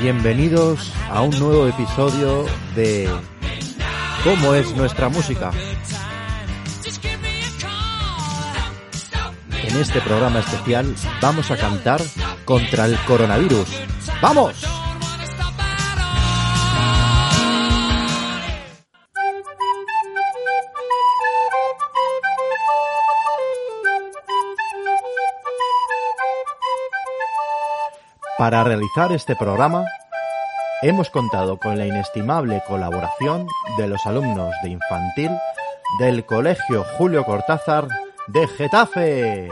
Bienvenidos a un nuevo episodio de ¿Cómo es nuestra música? En este programa especial vamos a cantar contra el coronavirus. ¡Vamos! Para realizar este programa hemos contado con la inestimable colaboración de los alumnos de infantil del Colegio Julio Cortázar de Getafe.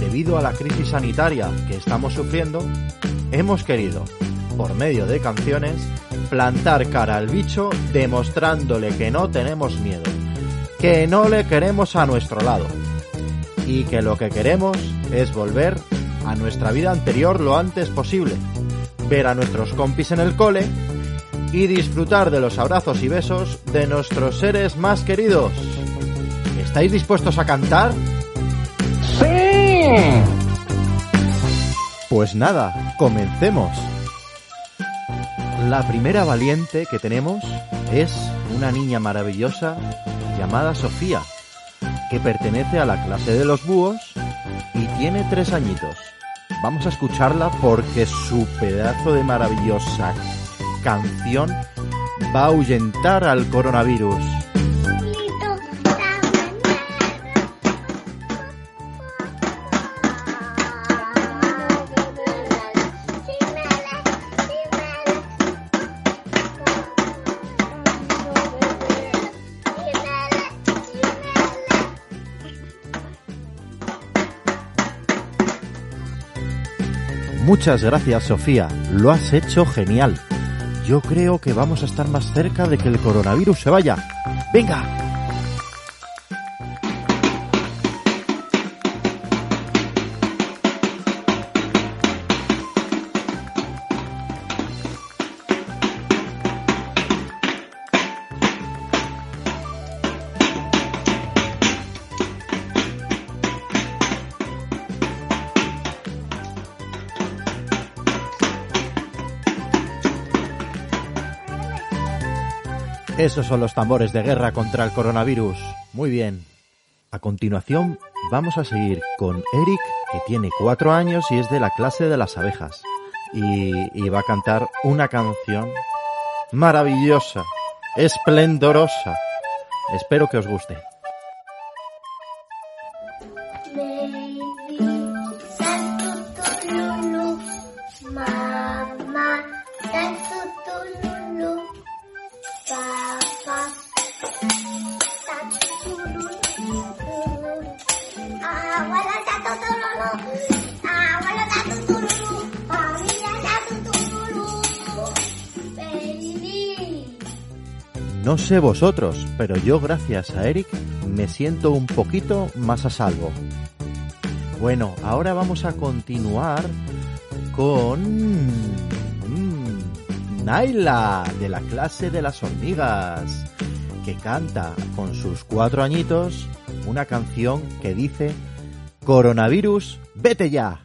Debido a la crisis sanitaria que estamos sufriendo, hemos querido, por medio de canciones, plantar cara al bicho demostrándole que no tenemos miedo, que no le queremos a nuestro lado y que lo que queremos es volver a nuestra vida anterior lo antes posible, ver a nuestros compis en el cole y disfrutar de los abrazos y besos de nuestros seres más queridos. ¿Estáis dispuestos a cantar? ¡Sí! Pues nada, comencemos. La primera valiente que tenemos es una niña maravillosa llamada Sofía, que pertenece a la clase de los búhos y tiene tres añitos. Vamos a escucharla porque su pedazo de maravillosa canción va a ahuyentar al coronavirus. Muchas gracias Sofía, lo has hecho genial. Yo creo que vamos a estar más cerca de que el coronavirus se vaya. ¡Venga! Esos son los tambores de guerra contra el coronavirus. Muy bien. A continuación vamos a seguir con Eric, que tiene cuatro años y es de la clase de las abejas. Y, y va a cantar una canción maravillosa, esplendorosa. Espero que os guste. Vosotros, pero yo gracias a Eric me siento un poquito más a salvo. Bueno, ahora vamos a continuar con mm, Naila de la clase de las hormigas, que canta con sus cuatro añitos una canción que dice Coronavirus, vete ya.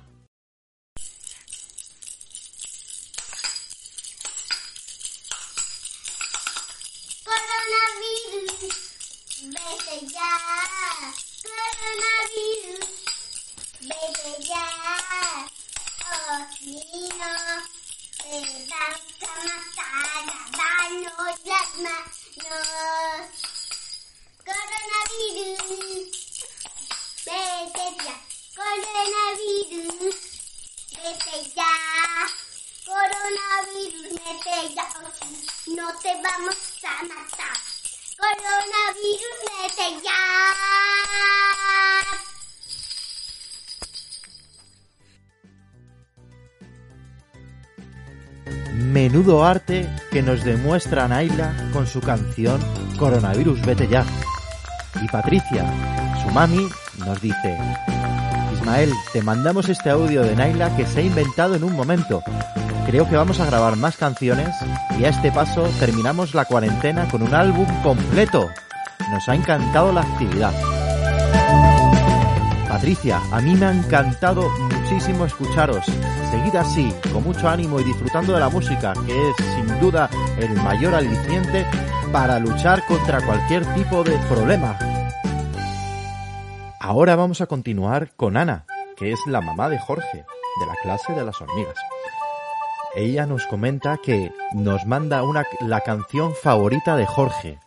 Arte que nos demuestra Naila con su canción Coronavirus, vete ya. Y Patricia, su mami, nos dice, Ismael, te mandamos este audio de Naila que se ha inventado en un momento. Creo que vamos a grabar más canciones y a este paso terminamos la cuarentena con un álbum completo. Nos ha encantado la actividad. Patricia, a mí me ha encantado muchísimo escucharos. Seguid así, con mucho ánimo y disfrutando de la música, que es sin duda el mayor aliciente para luchar contra cualquier tipo de problema. Ahora vamos a continuar con Ana, que es la mamá de Jorge, de la clase de las hormigas. Ella nos comenta que nos manda una, la canción favorita de Jorge.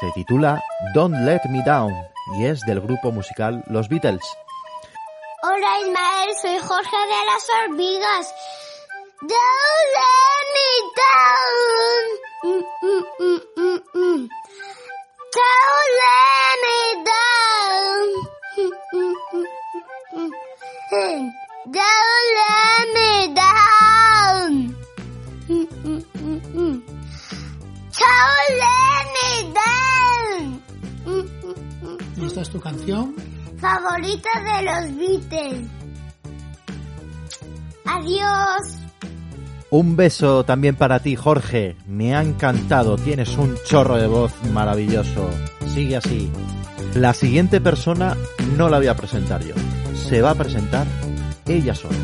Se titula Don't Let Me Down y es del grupo musical Los Beatles. Hola Ismael, soy Jorge de las hormigas. Don't let me down. Mm, mm, mm, mm, mm. Don't let me down. Don't let me down. Don't let me down. Mm, mm, mm, ¿Y esta es tu canción? Favorita de los Beatles. Adiós. Un beso también para ti, Jorge. Me ha encantado. Tienes un chorro de voz maravilloso. Sigue así. La siguiente persona no la voy a presentar yo. Se va a presentar ella sola.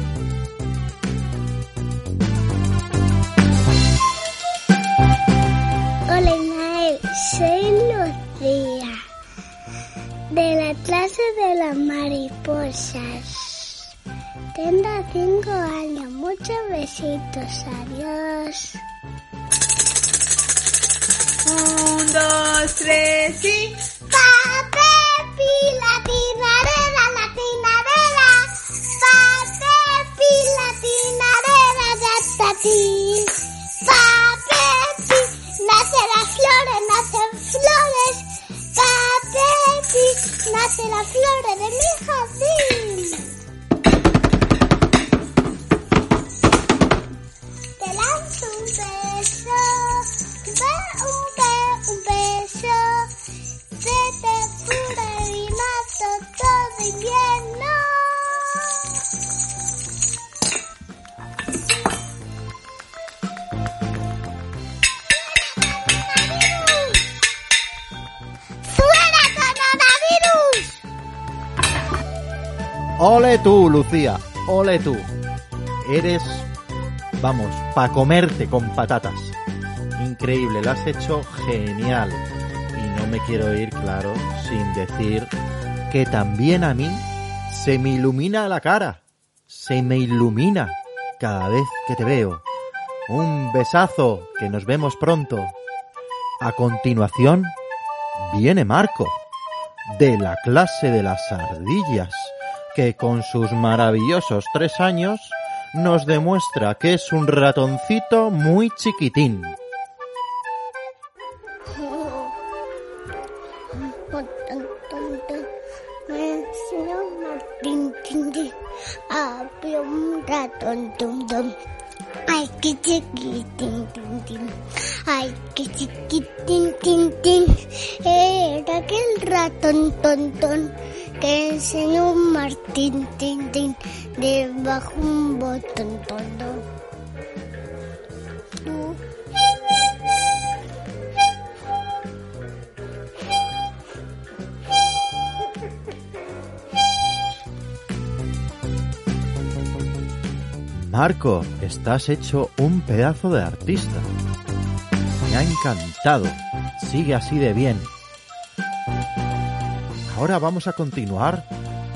De la clase de las mariposas. Tengo cinco años, muchos besitos, adiós. Un, dos, tres y... Papel, pila, tinarela, la tinarela. Papel, pila, tinarela, ya está ti. Papel, pi, nace las flores, nacen nace las flores de mi jardín. Tú, Lucía. Ole tú. Eres, vamos, pa' comerte con patatas. Increíble, lo has hecho genial. Y no me quiero ir, claro, sin decir que también a mí se me ilumina la cara. Se me ilumina cada vez que te veo. Un besazo, que nos vemos pronto. A continuación, viene Marco, de la clase de las ardillas, que con sus maravillosos tres años nos demuestra que es un ratoncito muy chiquitín. Ay, qué chiquitín, tin, tin. Ay, qué chiquitín, tin, tin. Que enseñó Martín, tin, debajo un botón. Tú. Marco, estás hecho un pedazo de artista. Me ha encantado. Sigue así de bien. Ahora vamos a continuar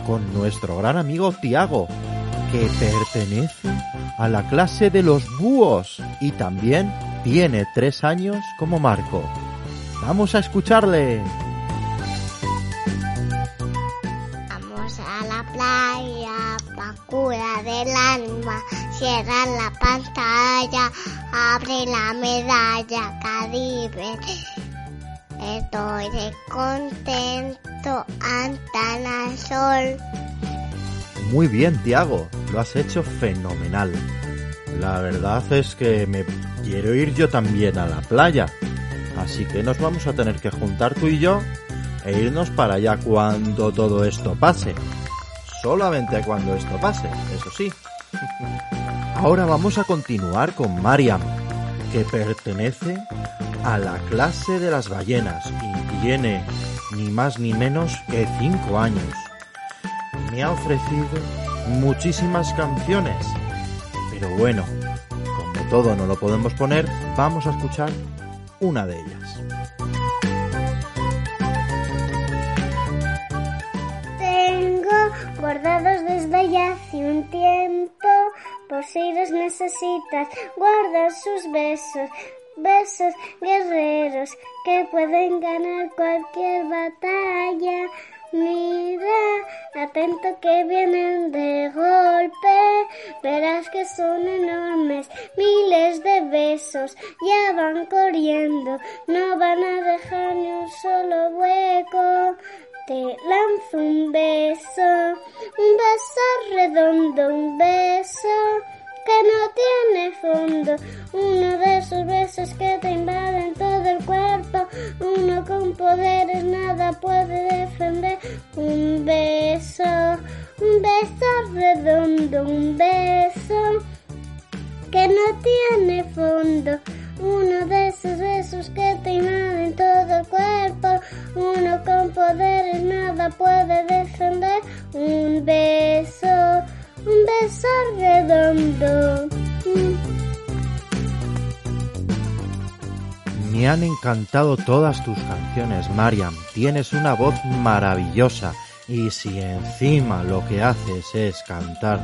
con nuestro gran amigo Tiago, que pertenece a la clase de los búhos y también tiene tres años como Marco. Vamos a escucharle. Vamos a la playa pa' cura del alma. Cierra la pantalla, abre la medalla, Caribe. Estoy contento, Antana Sol. Muy bien, Tiago, lo has hecho fenomenal. La verdad es que me quiero ir yo también a la playa. Así que nos vamos a tener que juntar tú y yo e irnos para allá cuando todo esto pase. Solamente cuando esto pase, eso sí. Ahora vamos a continuar con Mariam, que pertenece a la clase de las ballenas y tiene ni más ni menos que 5 años. Me ha ofrecido muchísimas canciones, pero bueno, como todo no lo podemos poner, vamos a escuchar una de ellas. Tengo guardados desde ya hace un tiempo, por si los necesitas, guarda sus besos, besos guerreros que pueden ganar cualquier batalla. Mira, atento que vienen de golpe, verás que son enormes, miles de besos, ya van corriendo, no van a dejar ni un solo hueco. Te lanzo un beso, un beso redondo, un beso que no tiene fondo. Uno de esos besos que te invaden todo el cuerpo. Uno con poderes nada puede defender. Un beso, un beso redondo, un beso que no tiene fondo. Uno de esos besos que te invaden todo el cuerpo. Uno con poderes nada puede defender. Un beso, un beso redondo. Me han encantado todas tus canciones, Mariam. Tienes una voz maravillosa. Y si encima lo que haces es cantar,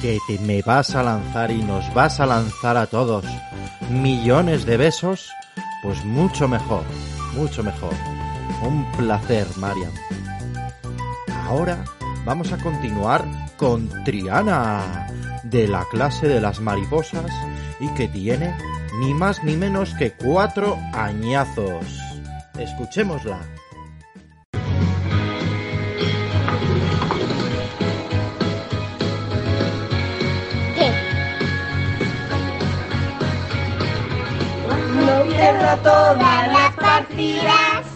que te me vas a lanzar y nos vas a lanzar a todos millones de besos, pues mucho mejor, mucho mejor. Un placer, Mariam. Ahora vamos a continuar con Triana, de la clase de las mariposas y que tiene ni más ni menos que cuatro añazos. Escuchémosla. Pierdo todas las partidas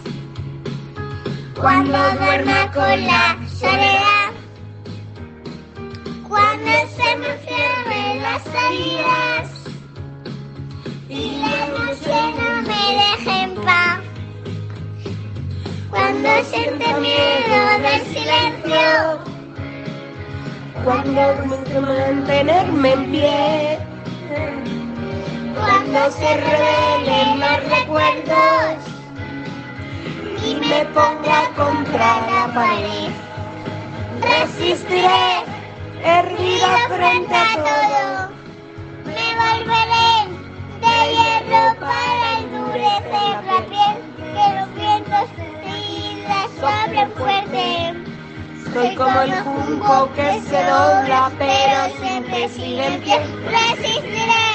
cuando duerma con la soledad. Cuando se me cierren las salidas y la noche no me deje en paz. Cuando siente miedo del silencio. Cuando que mantenerme en pie. Cuando se revelen los recuerdos y me ponga contra la pared. Resistiré, erguida frente a todo. Me volveré de hierro para endurecer la piel, que los vientos y la soplen fuerte. Soy como el junco que se dobla, pero siempre sigue en pie. Resistiré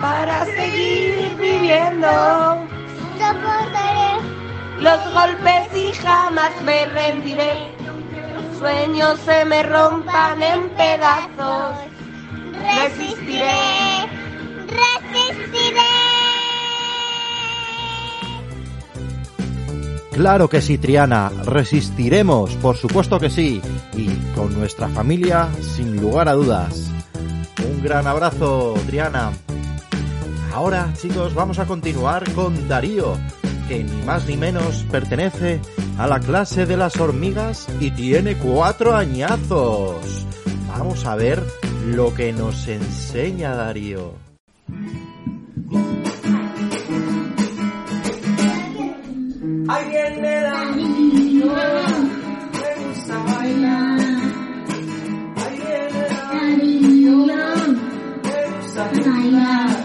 para seguir viviendo. Soportaré los golpes y jamás me rendiré. Sueños se me rompan en pedazos. Resistiré, resistiré. Claro que sí, Triana, resistiremos, por supuesto que sí, y con nuestra familia, sin lugar a dudas. Un gran abrazo, Triana. Ahora, chicos, vamos a continuar con Darío, que ni más ni menos pertenece a la clase de las hormigas y tiene cuatro añazos. Vamos a ver lo que nos enseña Darío. Alguien me da niño, me gusta bailar. Alguien me da niño, me gusta jugar.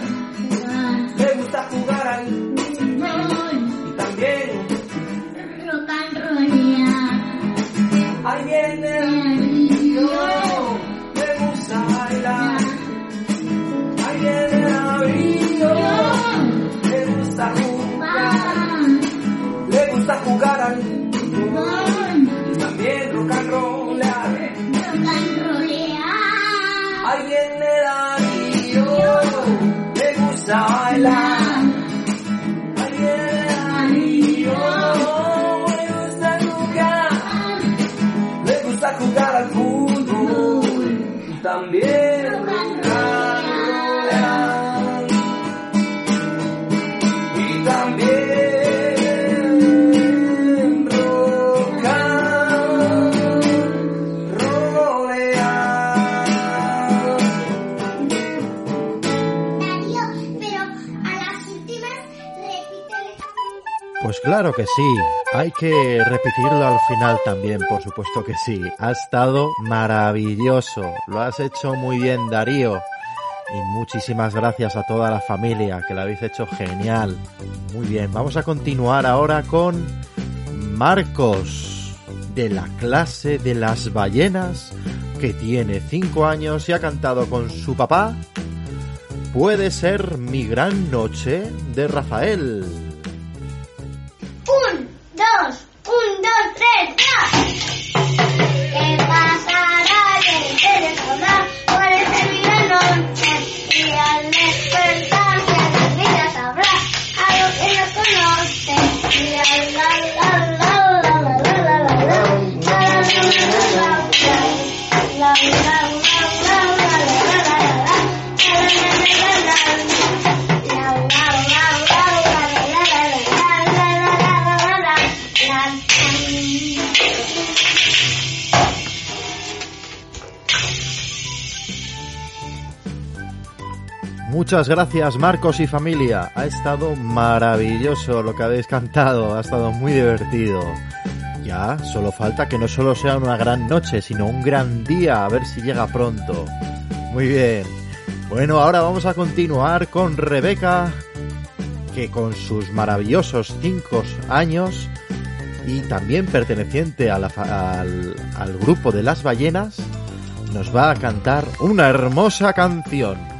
também. Claro que sí, hay que repetirlo al final también, por supuesto que sí. Ha estado maravilloso, lo has hecho muy bien Darío. Y muchísimas gracias a toda la familia, que lo habéis hecho genial. Muy bien, vamos a continuar ahora con Marcos, de la clase de las ballenas, que tiene 5 años y ha cantado con su papá. Puede ser mi gran noche de Rafael. Muchas gracias Marcos y familia. Ha estado maravilloso lo que habéis cantado, ha estado muy divertido. Ya, solo falta que no solo sea una gran noche, sino un gran día, a ver si llega pronto. Muy bien. Bueno, ahora vamos a continuar con Rebeca, que con sus maravillosos 5 años y también perteneciente al, al grupo de las ballenas, nos va a cantar una hermosa canción.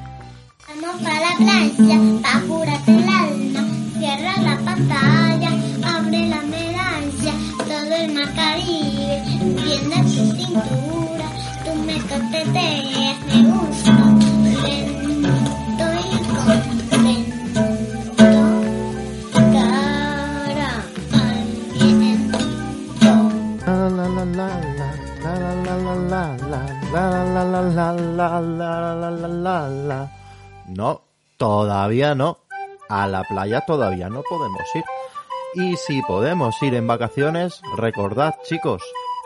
Vamos a la playa, pa' curarte el alma. Cierra la pantalla, abre la medalla. Todo el mar Caribe, viene tu cintura. Tú me coqueteas, me gusta. Lento y contento. Cara al la la la la la la la la la la la la la la la la No, todavía no. A la playa todavía no podemos ir. Y si podemos ir en vacaciones, recordad chicos,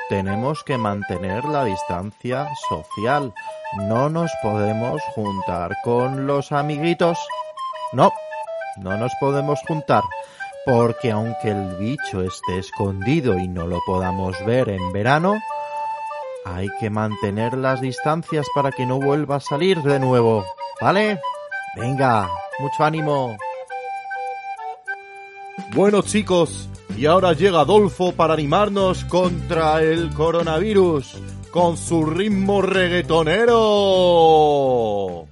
tenemos que mantener la distancia social. No nos podemos juntar con los amiguitos. No, no nos podemos juntar. Porque aunque el bicho esté escondido y no lo podamos ver en verano, hay que mantener las distancias para que no vuelva a salir de nuevo. ¿Vale? Venga, mucho ánimo. Bueno chicos, y ahora llega Adolfo para animarnos contra el coronavirus con su ritmo reggaetonero.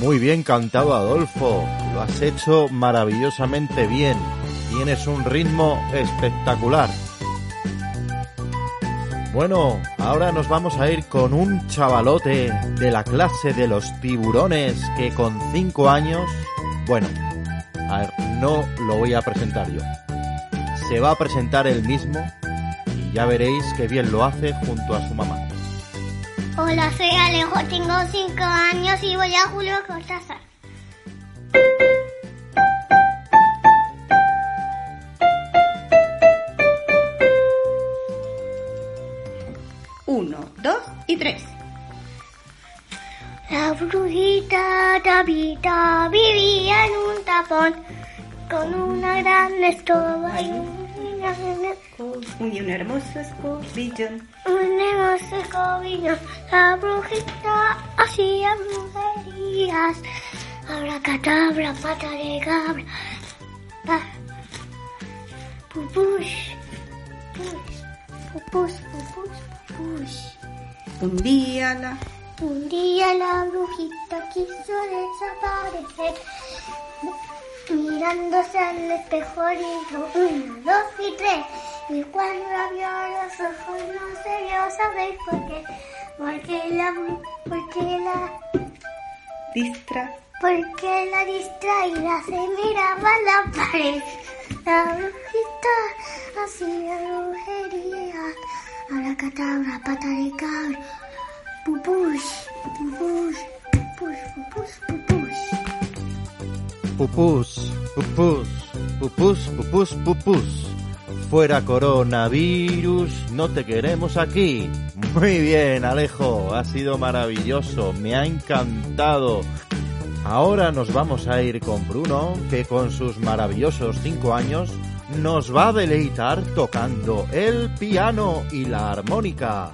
Muy bien cantado Adolfo, lo has hecho maravillosamente bien tienes un ritmo espectacular. Bueno, ahora nos vamos a ir con un chavalote de la clase de los tiburones que con 5 años, bueno, a ver, no lo voy a presentar yo. Se va a presentar él mismo y ya veréis que bien lo hace junto a su mamá. Hola, soy Alejo, tengo 5 años y voy a Julio Cortázar. Y tres. La brujita Tabita vivía en un tapón con una gran escoba y un Un, y un hermoso escobillón. Un hermoso escobillón, la brujita hacía brujerías. Abracadabra, pata de cabra. Pa. Pupush, push, pupus, pupus, pupush. Un día la Un día la brujita quiso desaparecer. Mirándose al espejo dijo una, dos y tres. Y cuando abrió los ojos no se vio, ¿sabéis por qué? Porque la, porque la, distra. porque la distraída se miraba a la pared. La brujita hacía brujería. Abracadabra, pata de cabra. Pupush, pupush, pupush, pupush, pupush. Pupús, pupús, pupús, pupús, pupús. Fuera coronavirus, no te queremos aquí. Muy bien, Alejo, ha sido maravilloso, me ha encantado. Ahora nos vamos a ir con Bruno, que con sus maravillosos cinco años nos va a deleitar tocando el piano y la armónica.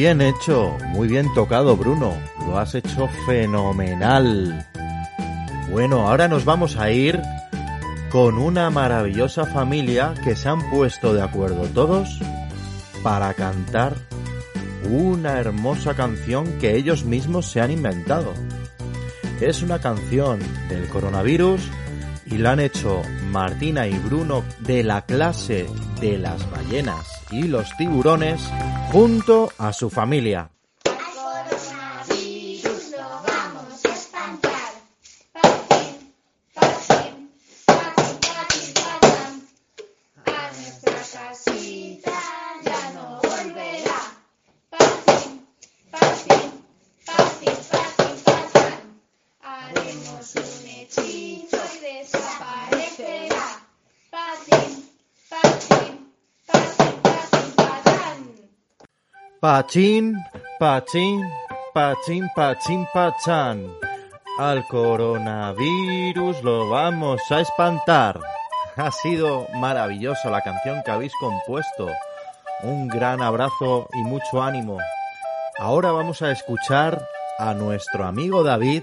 Bien hecho, muy bien tocado Bruno, lo has hecho fenomenal. Bueno, ahora nos vamos a ir con una maravillosa familia que se han puesto de acuerdo todos para cantar una hermosa canción que ellos mismos se han inventado. Es una canción del coronavirus y la han hecho Martina y Bruno de la clase de las ballenas y los tiburones junto a su familia. Pachín, pachín, pachín, pachín, pachán. Al coronavirus lo vamos a espantar. Ha sido maravillosa la canción que habéis compuesto. Un gran abrazo y mucho ánimo. Ahora vamos a escuchar a nuestro amigo David,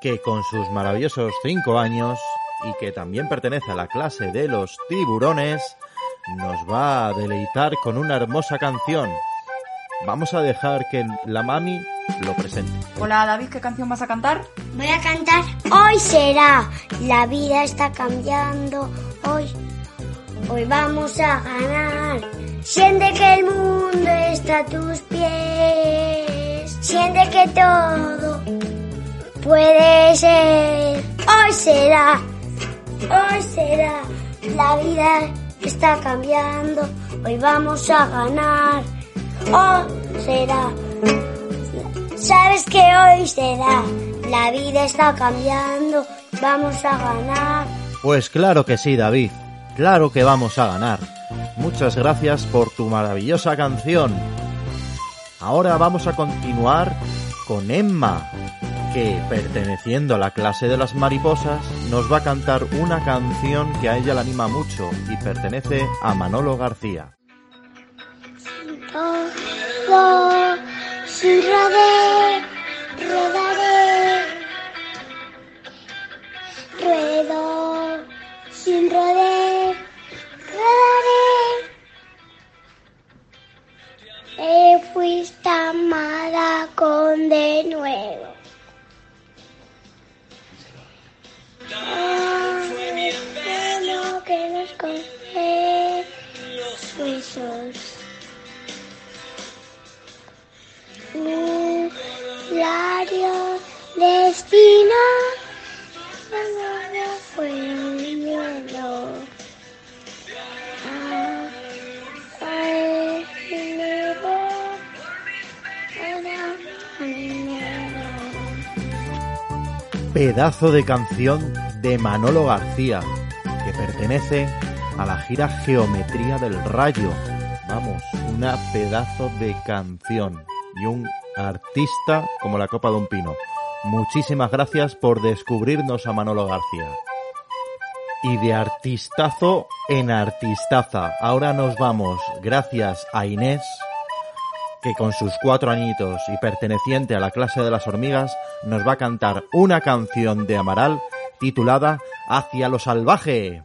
que con sus maravillosos cinco años y que también pertenece a la clase de los tiburones, nos va a deleitar con una hermosa canción. Vamos a dejar que la mami lo presente. Hola David, ¿qué canción vas a cantar? Voy a cantar Hoy será, la vida está cambiando, hoy, hoy vamos a ganar. Siente que el mundo está a tus pies, siente que todo puede ser. Hoy será, hoy será, la vida está cambiando, hoy vamos a ganar. Hoy será, Sabes que hoy será, la vida está cambiando, vamos a ganar. Pues claro que sí, David. Claro que vamos a ganar. Muchas gracias por tu maravillosa canción. Ahora vamos a continuar con Emma, que perteneciendo a la clase de las mariposas nos va a cantar una canción que a ella la anima mucho y pertenece a Manolo García. Todo sin rodar, rodaré. Ruedo sin rodar, rodaré. Te fuiste amada con de nuevo. Lo que nos concede los huesos. Pedazo de canción de Manolo García, que pertenece a la gira Geometría del Rayo. Vamos, una pedazo de canción y un artista como la copa de un pino. Muchísimas gracias por descubrirnos a Manolo García. Y de artistazo en artistaza. Ahora nos vamos, gracias a Inés, que con sus cuatro añitos y perteneciente a la clase de las hormigas, nos va a cantar una canción de Amaral titulada Hacia lo salvaje.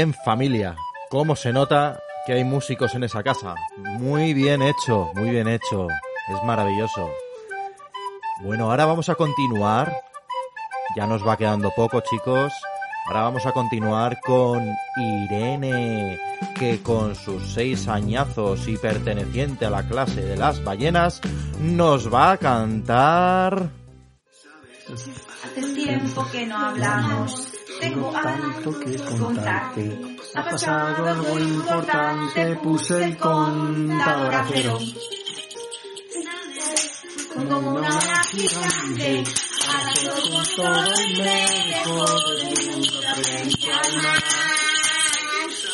Bien familia. ¿Cómo se nota que hay músicos en esa casa? Muy bien hecho, muy bien hecho. Es maravilloso. Bueno, ahora vamos a continuar. Ya nos va quedando poco, chicos. Ahora vamos a continuar con Irene, que con sus seis añazos y perteneciente a la clase de las ballenas, nos va a cantar... Hace tiempo que no hablamos. Tengo algo que contarte. Ha pasado algo importante. Puse el contador a cero. Como una ola gigante. Arrasó con todo el lejos del mundo frente al mar.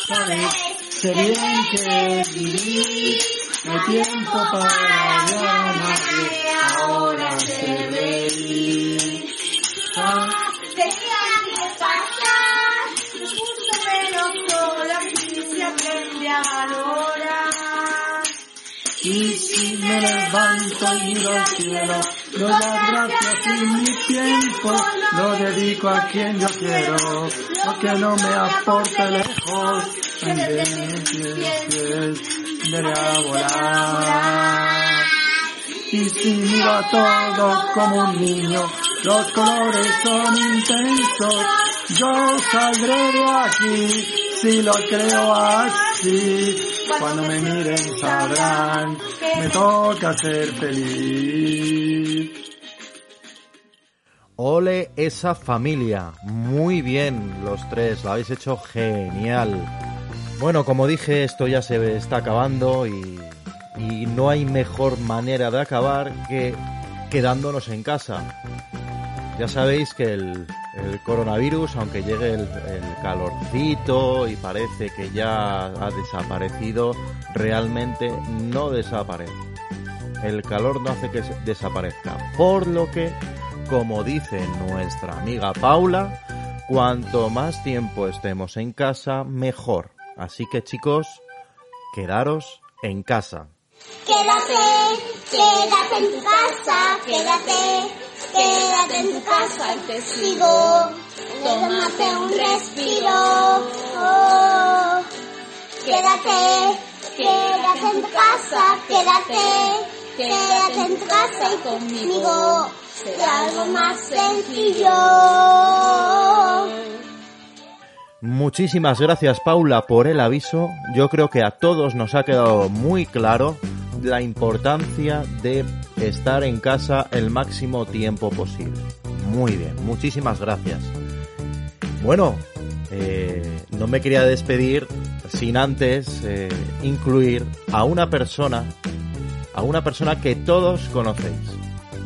Sabes, sé bien que vivir. No hay tiempo para llamarle. Ahora se reír. Y me levanto y miro al cielo, doy las gracias y mi tiempo lo dedico a quien yo quiero, lo que no me aporte lejos, mis pies, veré a volar. Y si miro a todo como un niño, los colores son intensos, yo saldré de aquí si lo creo así. Cuando me miren sabrán, me toca ser feliz. Ole esa familia. Muy bien, los tres. Lo habéis hecho genial. Bueno, como dije, esto ya se está acabando y, y no hay mejor manera de acabar que quedándonos en casa. Ya sabéis que el, el coronavirus, aunque llegue el, el calorcito y parece que ya ha desaparecido, realmente no desaparece. El calor no hace que desaparezca. Por lo que, como dice nuestra amiga Paula, cuanto más tiempo estemos en casa, mejor. Así que chicos, quedaros en casa. Quédate, quédate en tu casa, quédate, quédate en tu casa y te sigo. Tómate un respiro. Quédate, quédate en tu casa, quédate, quédate en tu casa y conmigo será algo más sencillo. Muchísimas gracias Paula por el aviso. Yo creo que a todos nos ha quedado muy claro la importancia de estar en casa el máximo tiempo posible. Muy bien, muchísimas gracias. Bueno, eh, no me quería despedir sin antes eh, incluir a una persona, a una persona que todos conocéis,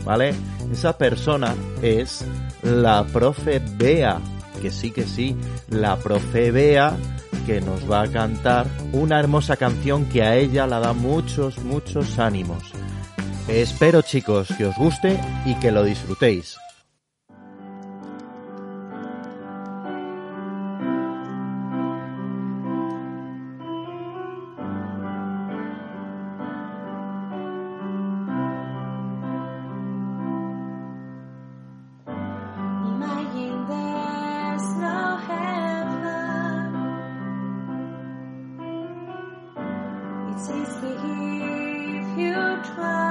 ¿vale? Esa persona es la profe Bea, que sí que sí, la profe Bea que nos va a cantar una hermosa canción que a ella la da muchos, muchos ánimos. Espero chicos que os guste y que lo disfrutéis. Easy if you try.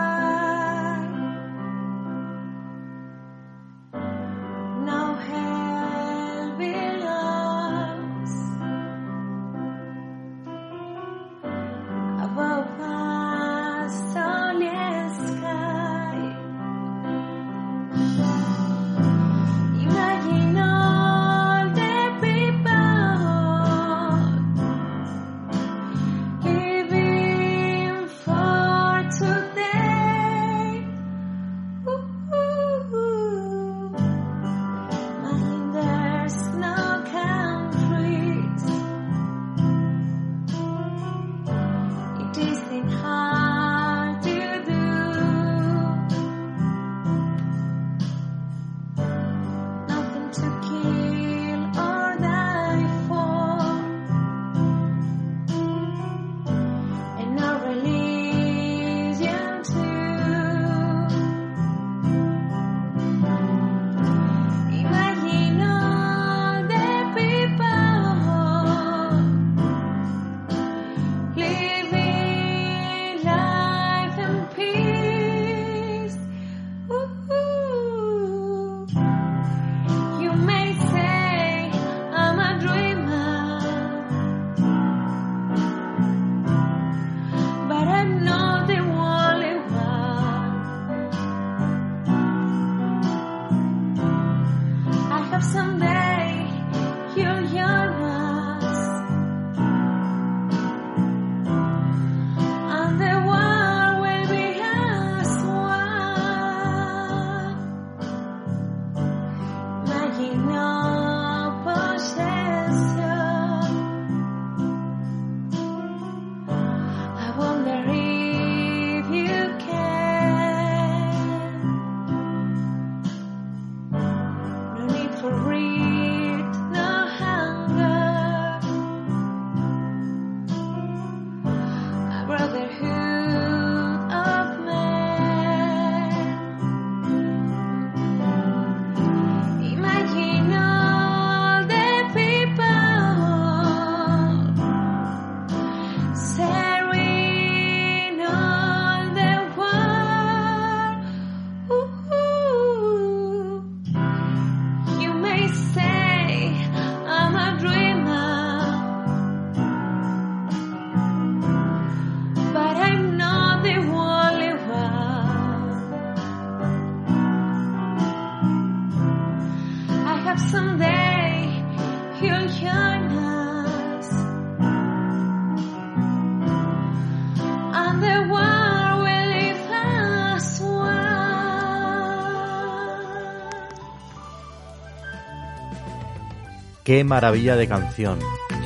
Qué maravilla de canción.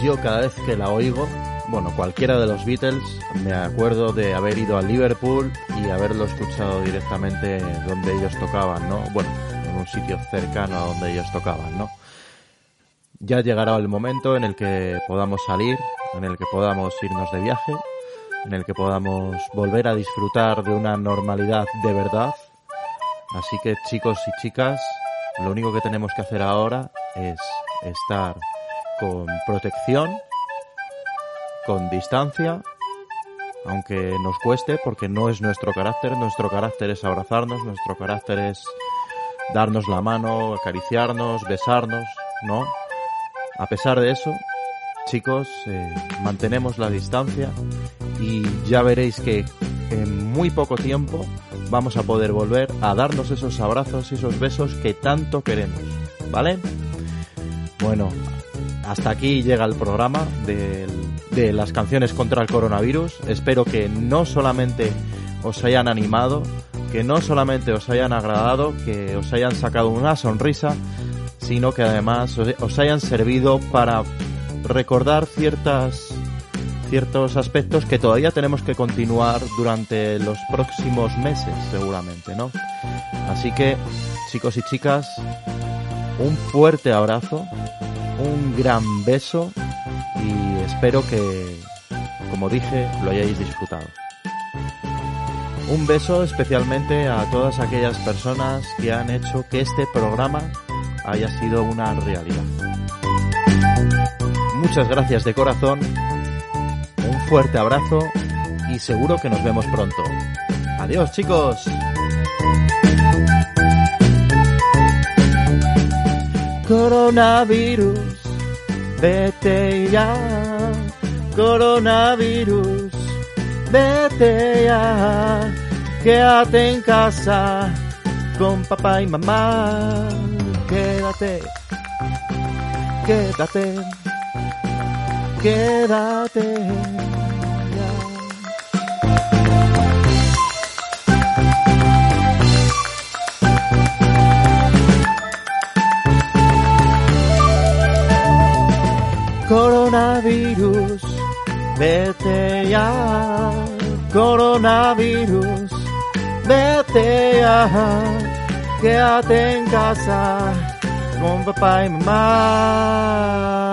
Yo cada vez que la oigo, bueno, cualquiera de los Beatles, me acuerdo de haber ido a Liverpool y haberlo escuchado directamente donde ellos tocaban, ¿no? Bueno, en un sitio cercano a donde ellos tocaban, ¿no? Ya llegará el momento en el que podamos salir, en el que podamos irnos de viaje, en el que podamos volver a disfrutar de una normalidad de verdad. Así que chicos y chicas, lo único que tenemos que hacer ahora es estar con protección, con distancia, aunque nos cueste porque no es nuestro carácter, nuestro carácter es abrazarnos, nuestro carácter es darnos la mano, acariciarnos, besarnos, ¿no? A pesar de eso, chicos, eh, mantenemos la distancia y ya veréis que en muy poco tiempo vamos a poder volver a darnos esos abrazos y esos besos que tanto queremos, ¿vale? Bueno, hasta aquí llega el programa de las canciones contra el coronavirus. Espero que no solamente os hayan animado, que no solamente os hayan agradado, que os hayan sacado una sonrisa, sino que además os, os hayan servido para recordar ciertas ciertos aspectos que todavía tenemos que continuar durante los próximos meses, seguramente, ¿no? Así que, chicos y chicas, un fuerte abrazo, un gran beso y espero que, como dije, lo hayáis disfrutado. Un beso especialmente a todas aquellas personas que han hecho que este programa haya sido una realidad. Muchas gracias de corazón, un fuerte abrazo y seguro que nos vemos pronto. Adiós chicos. Coronavirus, vete ya. Coronavirus, vete ya. Quédate en casa con papá y mamá. Quédate, quédate, quédate. Coronavirus, vete ya. Coronavirus, vete ya. Quédate en casa con papá y mamá.